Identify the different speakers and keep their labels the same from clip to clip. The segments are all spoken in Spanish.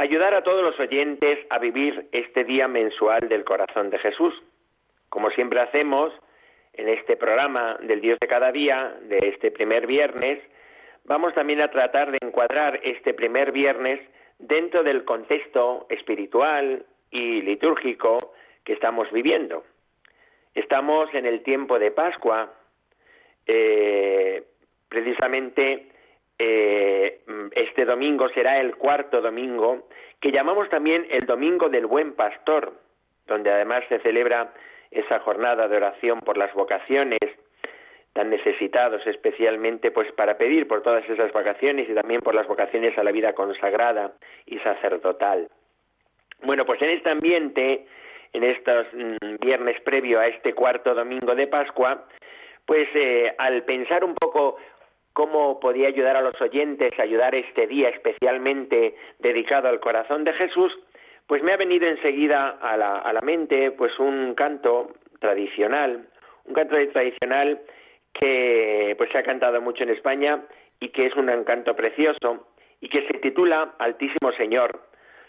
Speaker 1: ayudar a todos los oyentes a vivir este día mensual del corazón de Jesús. Como siempre hacemos en este programa del Dios de cada día, de este primer viernes, vamos también a tratar de encuadrar este primer viernes dentro del contexto espiritual y litúrgico que estamos viviendo. Estamos en el tiempo de Pascua, eh, precisamente eh, este domingo será el cuarto domingo, que llamamos también el Domingo del Buen Pastor, donde además se celebra esa jornada de oración por las vocaciones tan necesitados especialmente pues para pedir por todas esas vacaciones y también por las vocaciones a la vida consagrada y sacerdotal. Bueno, pues en este ambiente, en estos mm, viernes previo a este cuarto domingo de Pascua, pues eh, al pensar un poco cómo podía ayudar a los oyentes a ayudar este día especialmente dedicado al corazón de Jesús, pues me ha venido enseguida a la, a la mente pues un canto tradicional, un canto tradicional que pues se ha cantado mucho en España y que es un canto precioso y que se titula Altísimo Señor,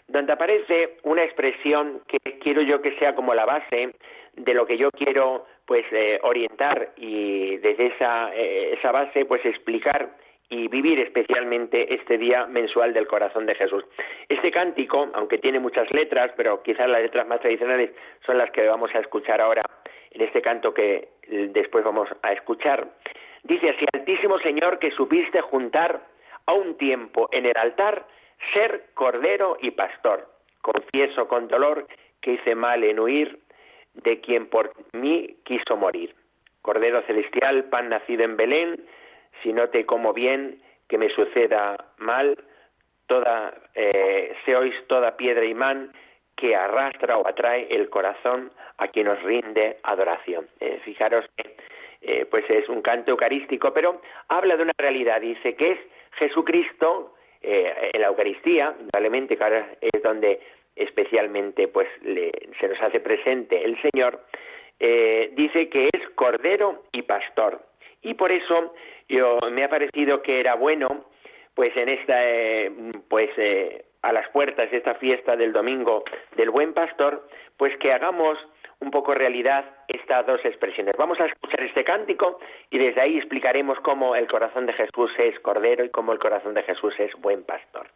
Speaker 1: donde aparece una expresión que quiero yo que sea como la base de lo que yo quiero pues eh, orientar y desde esa, eh, esa base pues explicar y vivir especialmente este día mensual del corazón de Jesús. Este cántico, aunque tiene muchas letras, pero quizás las letras más tradicionales son las que vamos a escuchar ahora en este canto que después vamos a escuchar, dice así, Altísimo Señor que supiste juntar a un tiempo en el altar ser cordero y pastor. Confieso con dolor que hice mal en huir de quien por mí quiso morir. Cordero celestial, pan nacido en Belén, si no te como bien, que me suceda mal, toda, eh, seois toda piedra y man que arrastra o atrae el corazón a quien os rinde adoración. Eh, fijaros que eh, pues es un canto eucarístico, pero habla de una realidad, dice que es Jesucristo en la Eucaristía, probablemente que ahora es donde especialmente pues se nos hace presente el Señor, eh, dice que es cordero y pastor. Y por eso yo, me ha parecido que era bueno, pues en esta, eh, pues eh, a las puertas de esta fiesta del domingo del buen pastor, pues que hagamos un poco realidad estas dos expresiones. Vamos a escuchar este cántico y desde ahí explicaremos cómo el corazón de Jesús es cordero y cómo el corazón de Jesús es buen pastor.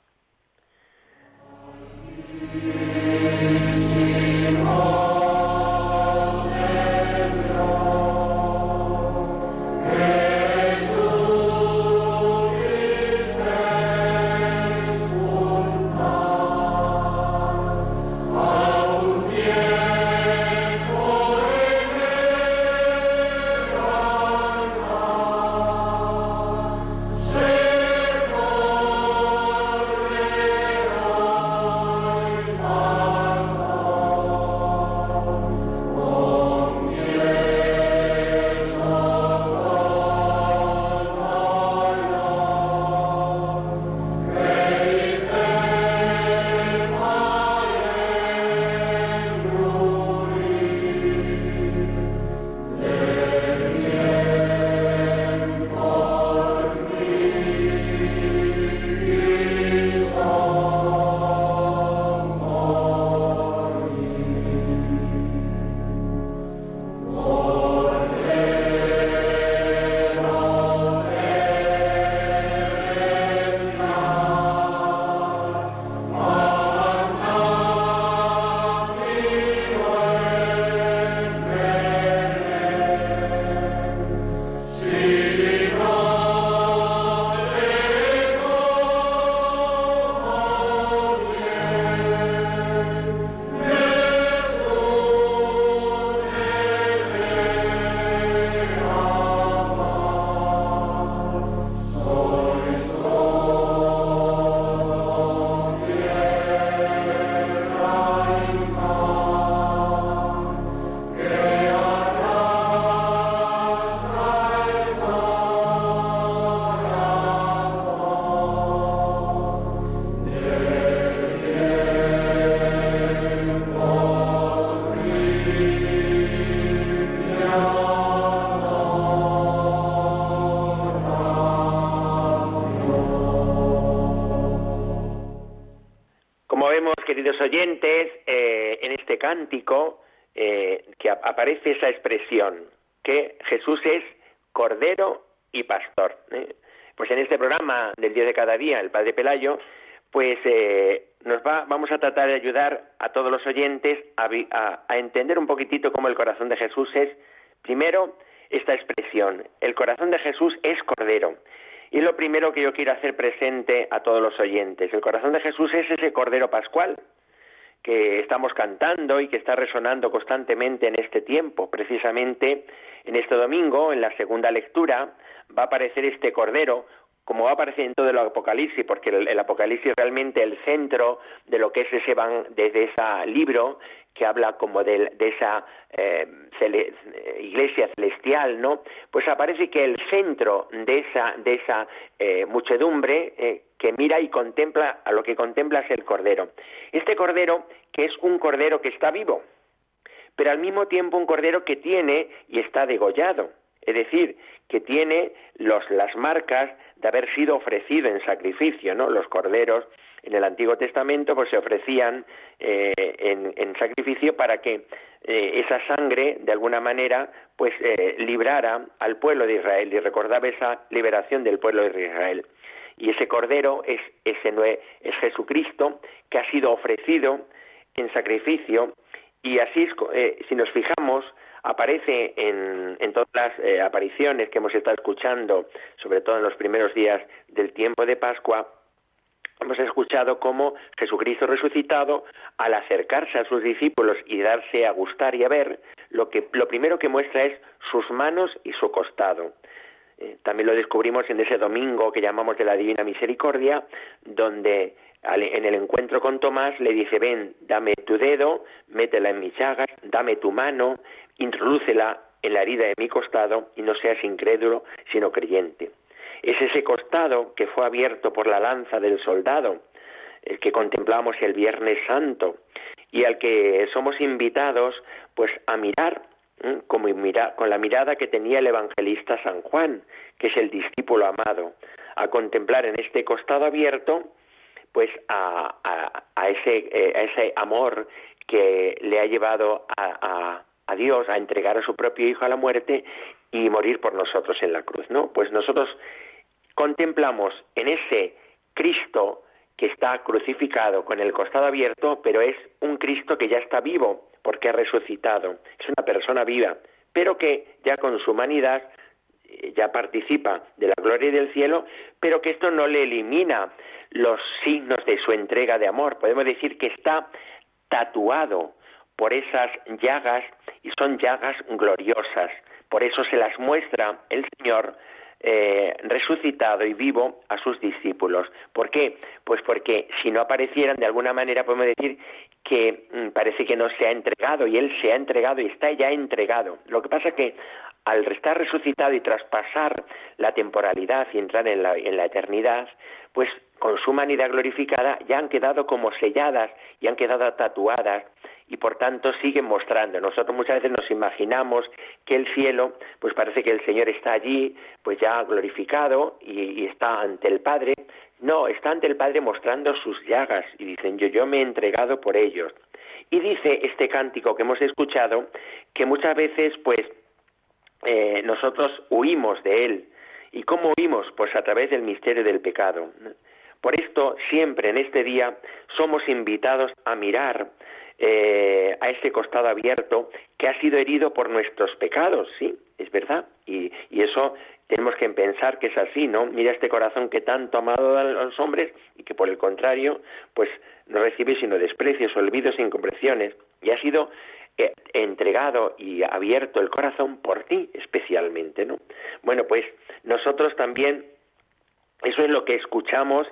Speaker 1: Queridos oyentes, eh, en este cántico eh, que aparece esa expresión, que Jesús es Cordero y Pastor. ¿eh? Pues en este programa del Día de cada día, el Padre Pelayo, pues nos va, vamos a tratar de ayudar a todos los oyentes a, a entender un poquitito cómo el corazón de Jesús es, primero, esta expresión, el corazón de Jesús es Cordero. Y lo primero que yo quiero hacer presente a todos los oyentes, el corazón de Jesús es ese Cordero Pascual que estamos cantando y que está resonando constantemente en este tiempo. Precisamente en este domingo, en la segunda lectura, va a aparecer este Cordero como va a aparecer en todo el Apocalipsis, porque el, Apocalipsis es realmente el centro de lo que es ese van, desde ese libro que habla como de, esa eh, iglesia celestial, ¿no? Pues aparece que el centro de esa, de esa eh, muchedumbre eh, que mira y contempla, a lo que contempla es el Cordero. Este Cordero, que es un Cordero que está vivo, pero al mismo tiempo un Cordero que tiene y está degollado, es decir, que tiene los, las marcas de haber sido ofrecido en sacrificio, ¿no? Los corderos en el Antiguo Testamento pues se ofrecían eh, en, sacrificio para que eh, esa sangre de alguna manera pues eh, librara al pueblo de Israel y recordaba esa liberación del pueblo de Israel. Y ese cordero es ese es Jesucristo que ha sido ofrecido en sacrificio. Y así si nos fijamos aparece en, en todas las apariciones que hemos estado escuchando, sobre todo en los primeros días del tiempo de Pascua, hemos escuchado cómo Jesucristo resucitado, al acercarse a sus discípulos y darse a gustar y a ver, lo, que, lo primero que muestra es sus manos y su costado. Eh, también lo descubrimos en ese domingo que llamamos de la Divina Misericordia, donde en el encuentro con Tomás le dice, ven, dame tu dedo, métela en mis llagas, dame tu mano, introdúcela en la herida de mi costado y no seas incrédulo, sino creyente. Es ese costado que fue abierto por la lanza del soldado, el que contemplamos el Viernes Santo y al que somos invitados pues a mirar como con la mirada que tenía el evangelista San Juan, que es el discípulo amado, a contemplar en este costado abierto pues a, ese, eh, ese amor que le ha llevado a, a Dios a entregar a su propio Hijo a la muerte y morir por nosotros en la cruz, ¿no? Pues nosotros contemplamos en ese Cristo que está crucificado con el costado abierto, pero es un Cristo que ya está vivo porque ha resucitado. Es una persona viva, pero que ya con su humanidad eh, ya participa de la gloria del cielo, pero que esto no le elimina los signos de su entrega de amor. Podemos decir que está tatuado por esas llagas y son llagas gloriosas. Por eso se las muestra el Señor eh, resucitado y vivo a sus discípulos. ¿Por qué? Pues porque si no aparecieran, de alguna manera podemos decir que mm, parece que no se ha entregado y Él se ha entregado y está ya entregado. Lo que pasa que al estar resucitado y traspasar la temporalidad y entrar en la, en la eternidad, pues con su humanidad glorificada ya han quedado como selladas y han quedado tatuadas y por tanto siguen mostrando. Nosotros muchas veces nos imaginamos que el cielo, pues parece que el Señor está allí, pues ya glorificado y, está ante el Padre. No, está ante el Padre mostrando sus llagas y dicen yo, yo me he entregado por ellos. Y dice este cántico que hemos escuchado que muchas veces pues eh, nosotros huimos de él. ¿Y cómo huimos? Pues a través del misterio del pecado. Por esto, siempre en este día somos invitados a mirar eh, a ese costado abierto que ha sido herido por nuestros pecados, sí, es verdad. Y, eso tenemos que pensar que es así, ¿no? Mira este corazón que tanto amado a los hombres y que por el contrario, pues no recibe sino desprecios, olvidos e incomprensiones. Y ha sido eh, entregado y abierto el corazón por ti especialmente, ¿no? Bueno, pues nosotros también, eso es lo que escuchamos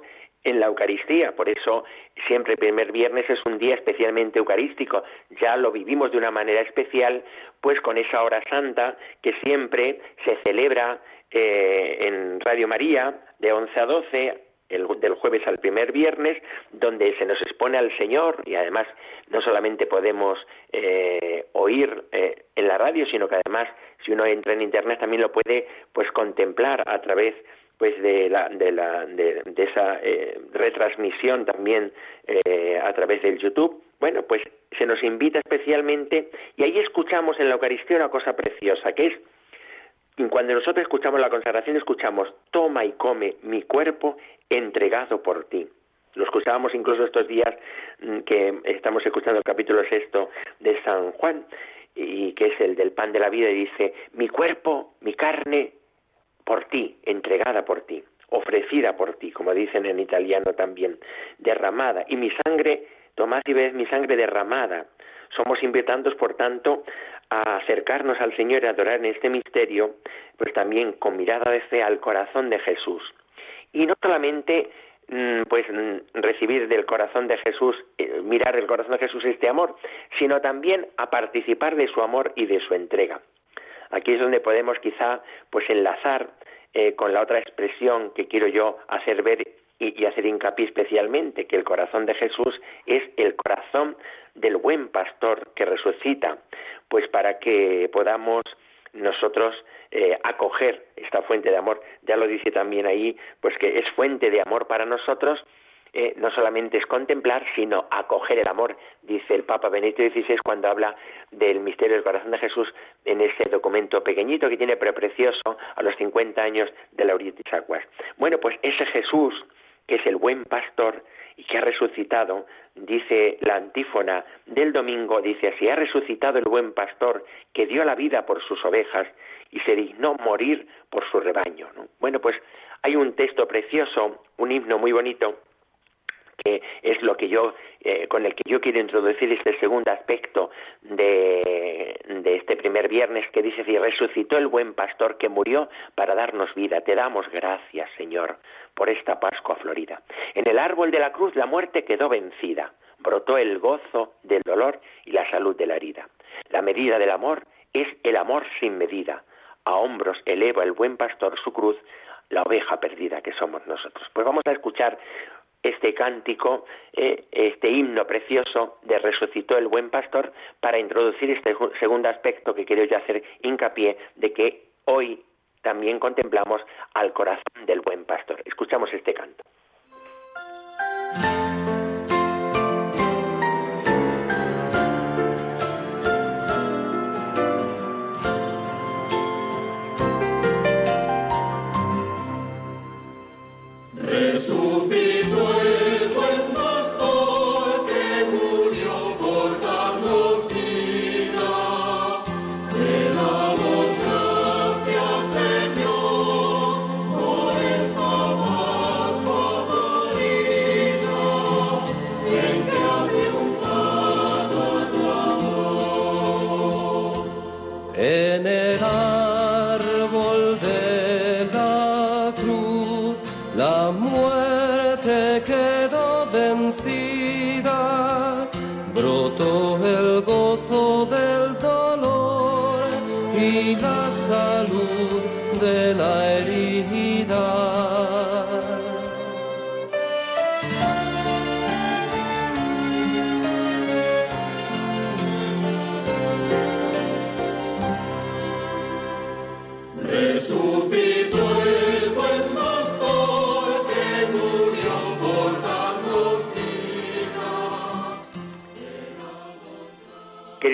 Speaker 1: en la Eucaristía. Por eso siempre el primer viernes es un día especialmente eucarístico. Ya lo vivimos de una manera especial, pues con esa hora santa que siempre se celebra eh, en Radio María de 11 a 12 el, del jueves al primer viernes, donde se nos expone al Señor y además no solamente podemos eh, oír eh, en la radio, sino que además si uno entra en internet también lo puede pues contemplar a través pues de la de la de, esa eh, retransmisión también eh, a través del YouTube bueno pues se nos invita especialmente y ahí escuchamos en la Eucaristía una cosa preciosa que es cuando nosotros escuchamos la consagración escuchamos toma y come mi cuerpo entregado por ti lo escuchábamos incluso estos días mm, que estamos escuchando el capítulo sexto de San Juan y que es el del pan de la vida y dice mi cuerpo mi carne por ti, entregada por ti, ofrecida por ti, como dicen en italiano también, derramada. Y mi sangre, tomad y ves mi sangre derramada. Somos invitados, por tanto, a acercarnos al Señor y adorar en este misterio, pues también con mirada de fe al corazón de Jesús. Y no solamente mm, pues mm, recibir del corazón de Jesús, eh, mirar el corazón de Jesús este amor, sino también a participar de su amor y de su entrega. Aquí es donde podemos quizá pues enlazar eh, con la otra expresión que quiero yo hacer ver y, hacer hincapié especialmente, que el corazón de Jesús es el corazón del buen pastor que resucita, pues para que podamos nosotros eh, acoger esta fuente de amor. Ya lo dice también ahí, pues que es fuente de amor para nosotros eh, no solamente es contemplar, sino acoger el amor, dice el Papa Benedicto XVI cuando habla del misterio del corazón de Jesús en ese documento pequeñito que tiene, pero precioso, a los 50 años de Lauritis Aguas. Bueno, pues ese Jesús, que es el buen pastor y que ha resucitado, dice la antífona del domingo, dice así, ha resucitado el buen pastor que dio la vida por sus ovejas y se dignó morir por su rebaño. Bueno, pues hay un texto precioso, un himno muy bonito, que es lo que yo eh, con el que yo quiero introducir este segundo aspecto de, de este primer viernes que dice y resucitó el buen pastor que murió para darnos vida. Te damos gracias Señor por esta Pascua florida. En el árbol de la cruz la muerte quedó vencida. Brotó el gozo del dolor y la salud de la herida. La medida del amor es el amor sin medida. A hombros eleva el buen pastor su cruz la oveja perdida que somos nosotros. Pues vamos a escuchar este cántico, eh, este himno precioso de resucitó el buen pastor, para introducir este segundo aspecto que quiero yo hacer hincapié de que hoy también contemplamos al corazón del buen pastor. Escuchamos este canto.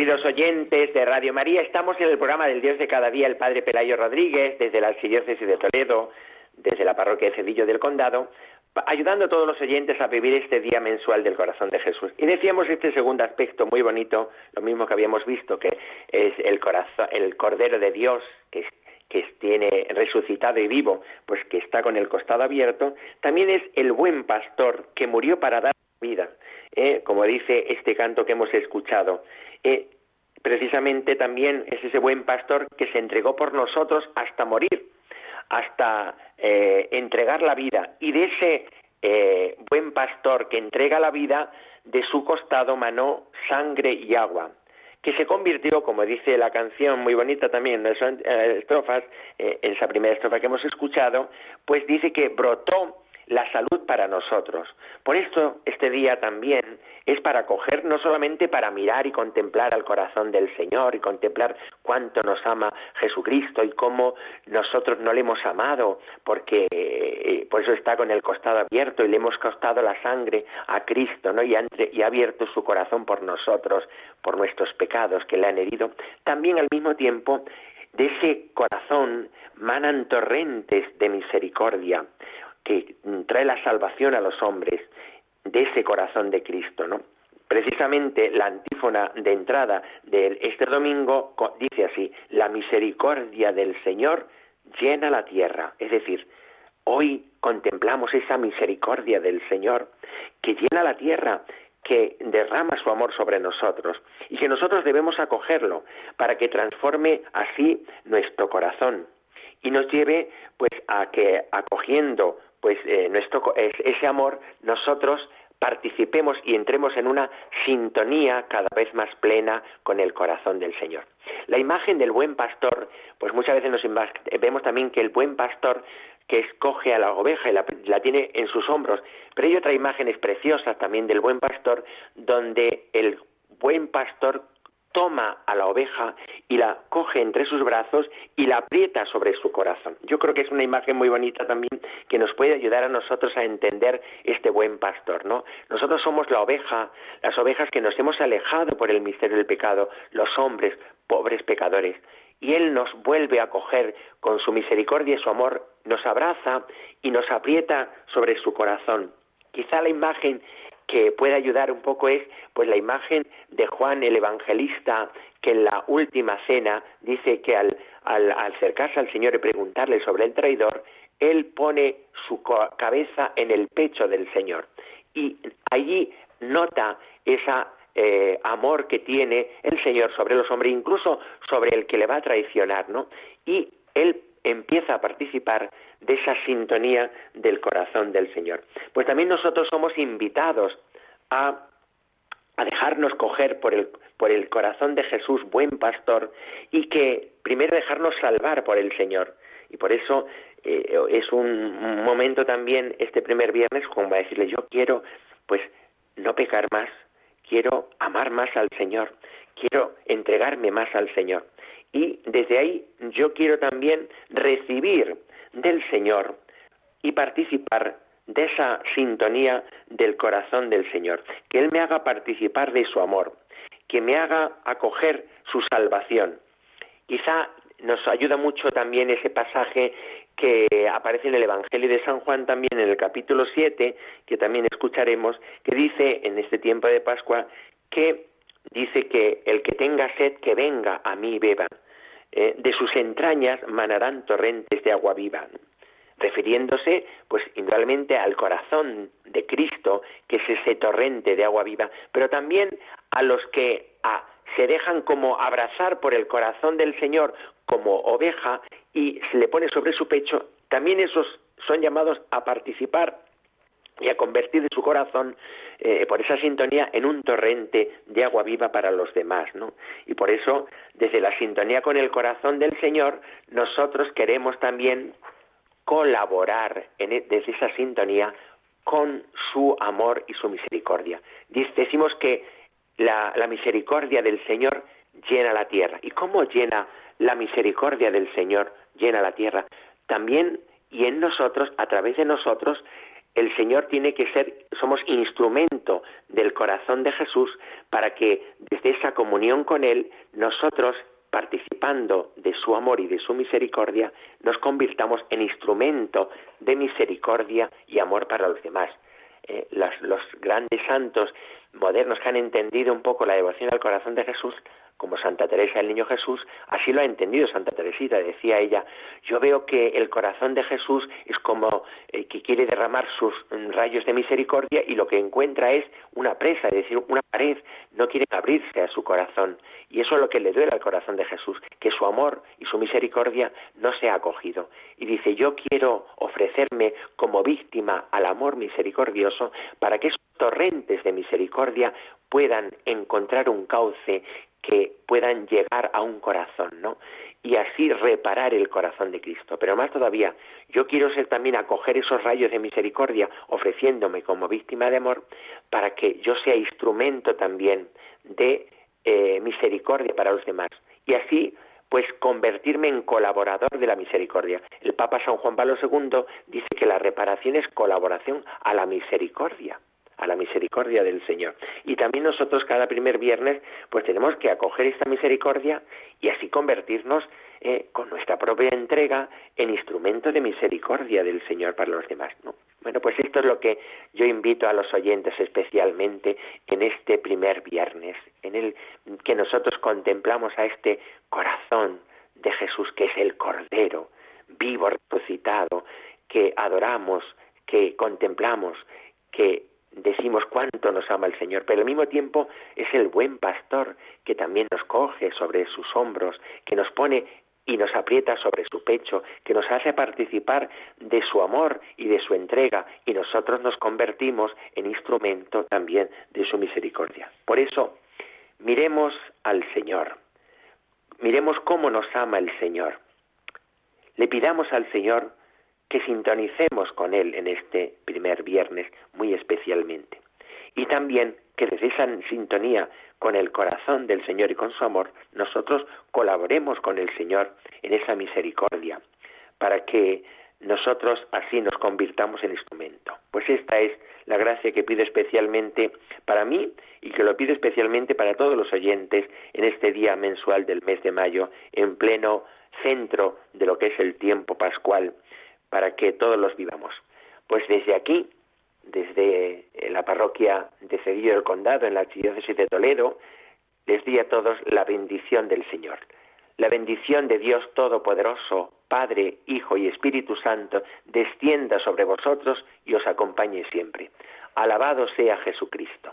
Speaker 1: Oyentes de Radio María, estamos en el programa del Dios de cada día, el Padre Pelayo Rodríguez, desde la Archidiócesis de Toledo, desde la parroquia de Cedillo del Condado, ayudando a todos los oyentes a vivir este día mensual del corazón de Jesús. Y decíamos este segundo aspecto muy bonito, lo mismo que habíamos visto, que es el corazón, el Cordero de Dios, que, que tiene resucitado y vivo, pues que está con el costado abierto, también es el buen pastor que murió para dar vida, ¿eh? como dice este canto que hemos escuchado. Eh, precisamente también es ese buen pastor que se entregó por nosotros hasta morir, hasta eh, entregar la vida. Y de ese eh, buen pastor que entrega la vida, de su costado manó sangre y agua, que se convirtió, como dice la canción muy bonita también en eh, estrofas, en esa primera estrofa que hemos escuchado, pues dice que brotó la salud para nosotros. Por esto, este día también es para coger, no solamente para mirar y contemplar al corazón del Señor y contemplar cuánto nos ama Jesucristo y cómo nosotros no le hemos amado, porque eh, por eso está con el costado abierto y le hemos costado la sangre a Cristo, ¿no? Y ha, y ha abierto su corazón por nosotros, por nuestros pecados que le han herido. También al mismo tiempo de ese corazón manan torrentes de misericordia que trae la salvación a los hombres de ese corazón de Cristo, ¿no? Precisamente la antífona de entrada de este domingo dice así, la misericordia del Señor llena la tierra, es decir, hoy contemplamos esa misericordia del Señor que llena la tierra, que derrama su amor sobre nosotros y que nosotros debemos acogerlo para que transforme así nuestro corazón y nos lleve pues a que acogiendo pues eh, nuestro ese amor nosotros participemos y entremos en una sintonía cada vez más plena con el corazón del Señor. La imagen del buen pastor, pues muchas veces nos vemos también que el buen pastor que escoge a la oveja y la, la, tiene en sus hombros, pero hay otra imagen preciosa también del buen pastor, donde el buen pastor toma a la oveja y la coge entre sus brazos y la aprieta sobre su corazón. Yo creo que es una imagen muy bonita también que nos puede ayudar a nosotros a entender este buen pastor, ¿no? Nosotros somos la oveja, las ovejas que nos hemos alejado por el misterio del pecado, los hombres, pobres pecadores, y Él nos vuelve a coger con su misericordia y su amor, nos abraza y nos aprieta sobre su corazón. Quizá la imagen que puede ayudar un poco es pues la imagen de Juan el Evangelista que en la última cena dice que al, al, acercarse al Señor y preguntarle sobre el traidor, él pone su cabeza en el pecho del Señor y allí nota esa eh, amor que tiene el Señor sobre los hombres, incluso sobre el que le va a traicionar, ¿no? Y él empieza a participar de esa sintonía del corazón del Señor. Pues también nosotros somos invitados a, a dejarnos coger por el, por el corazón de Jesús, buen pastor, y que primero dejarnos salvar por el Señor. Y por eso eh, es un momento también este primer viernes como a decirle yo quiero pues no pecar más, quiero amar más al Señor, quiero entregarme más al Señor. Y desde ahí yo quiero también recibir del Señor y participar de esa sintonía del corazón del Señor, que Él me haga participar de su amor, que me haga acoger su salvación. Quizá nos ayuda mucho también ese pasaje que aparece en el Evangelio de San Juan también en el capítulo 7, que también escucharemos, que dice en este tiempo de Pascua que dice que el que tenga sed, que venga a mí y beba. Eh, de sus entrañas manarán torrentes de agua viva refiriéndose pues indudablemente al corazón de Cristo, que es ese torrente de agua viva, pero también a los que se dejan como abrazar por el corazón del Señor como oveja y se le pone sobre su pecho, también esos son llamados a participar y a convertir su corazón eh, por esa sintonía en un torrente de agua viva para los demás, ¿no? Y por eso, desde la sintonía con el corazón del Señor, nosotros queremos también colaborar en, e, desde esa sintonía con su amor y su misericordia. Decimos que la, la misericordia del Señor llena la tierra. ¿Y cómo llena la misericordia del Señor? Llena la tierra. También y en nosotros, a través de nosotros, el Señor tiene que ser, somos instrumento del corazón de Jesús para que desde esa comunión con Él nosotros, participando de su amor y de su misericordia, nos convirtamos en instrumento de misericordia y amor para los demás. Eh, los grandes santos modernos que han entendido un poco la devoción al corazón de Jesús como Santa Teresa del Niño Jesús, así lo ha entendido Santa Teresita, decía ella, yo veo que el corazón de Jesús es como eh, que quiere derramar sus mm, rayos de misericordia y lo que encuentra es una presa, es decir, una pared, no quiere abrirse a su corazón. Y eso es lo que le duele al corazón de Jesús, que su amor y su misericordia no se ha acogido. Y dice, yo quiero ofrecerme como víctima al amor misericordioso para que esos torrentes de misericordia puedan encontrar un cauce que puedan llegar a un corazón, ¿no? y así reparar el corazón de Cristo. Pero más todavía, yo quiero ser también acoger esos rayos de misericordia ofreciéndome como víctima de amor para que yo sea instrumento también de eh, misericordia para los demás. Y así pues convertirme en colaborador de la misericordia. El Papa San Juan Pablo II dice que la reparación es colaboración a la misericordia a la misericordia del Señor. Y también nosotros cada primer viernes pues tenemos que acoger esta misericordia y así convertirnos eh, con nuestra propia entrega en instrumento de misericordia del Señor para los demás. ¿no? Bueno, pues esto es lo que yo invito a los oyentes especialmente en este primer viernes, en el que nosotros contemplamos a este corazón de Jesús que es el Cordero, vivo, resucitado, que adoramos, que contemplamos, que decimos cuánto nos ama el Señor, pero al mismo tiempo es el buen pastor que también nos coge sobre sus hombros, que nos pone y nos aprieta sobre su pecho, que nos hace participar de su amor y de su entrega, y nosotros nos convertimos en instrumento también de su misericordia. Por eso, miremos al Señor, miremos cómo nos ama el Señor. Le pidamos al Señor que sintonicemos con Él en este primer viernes muy especialmente. Y también que desde esa sintonía con el corazón del Señor y con su amor, nosotros colaboremos con el Señor en esa misericordia, para que nosotros así nos convirtamos en instrumento. Pues esta es la gracia que pido especialmente para mí y que lo pido especialmente para todos los oyentes en este día mensual del mes de mayo, en pleno centro de lo que es el tiempo pascual para que todos los vivamos. Pues desde aquí, desde la parroquia de Cedillo del Condado, en la Archidiócesis de Toledo, les di a todos la bendición del Señor. La bendición de Dios Todopoderoso, Padre, Hijo y Espíritu Santo, descienda sobre vosotros y os acompañe siempre. Alabado sea Jesucristo.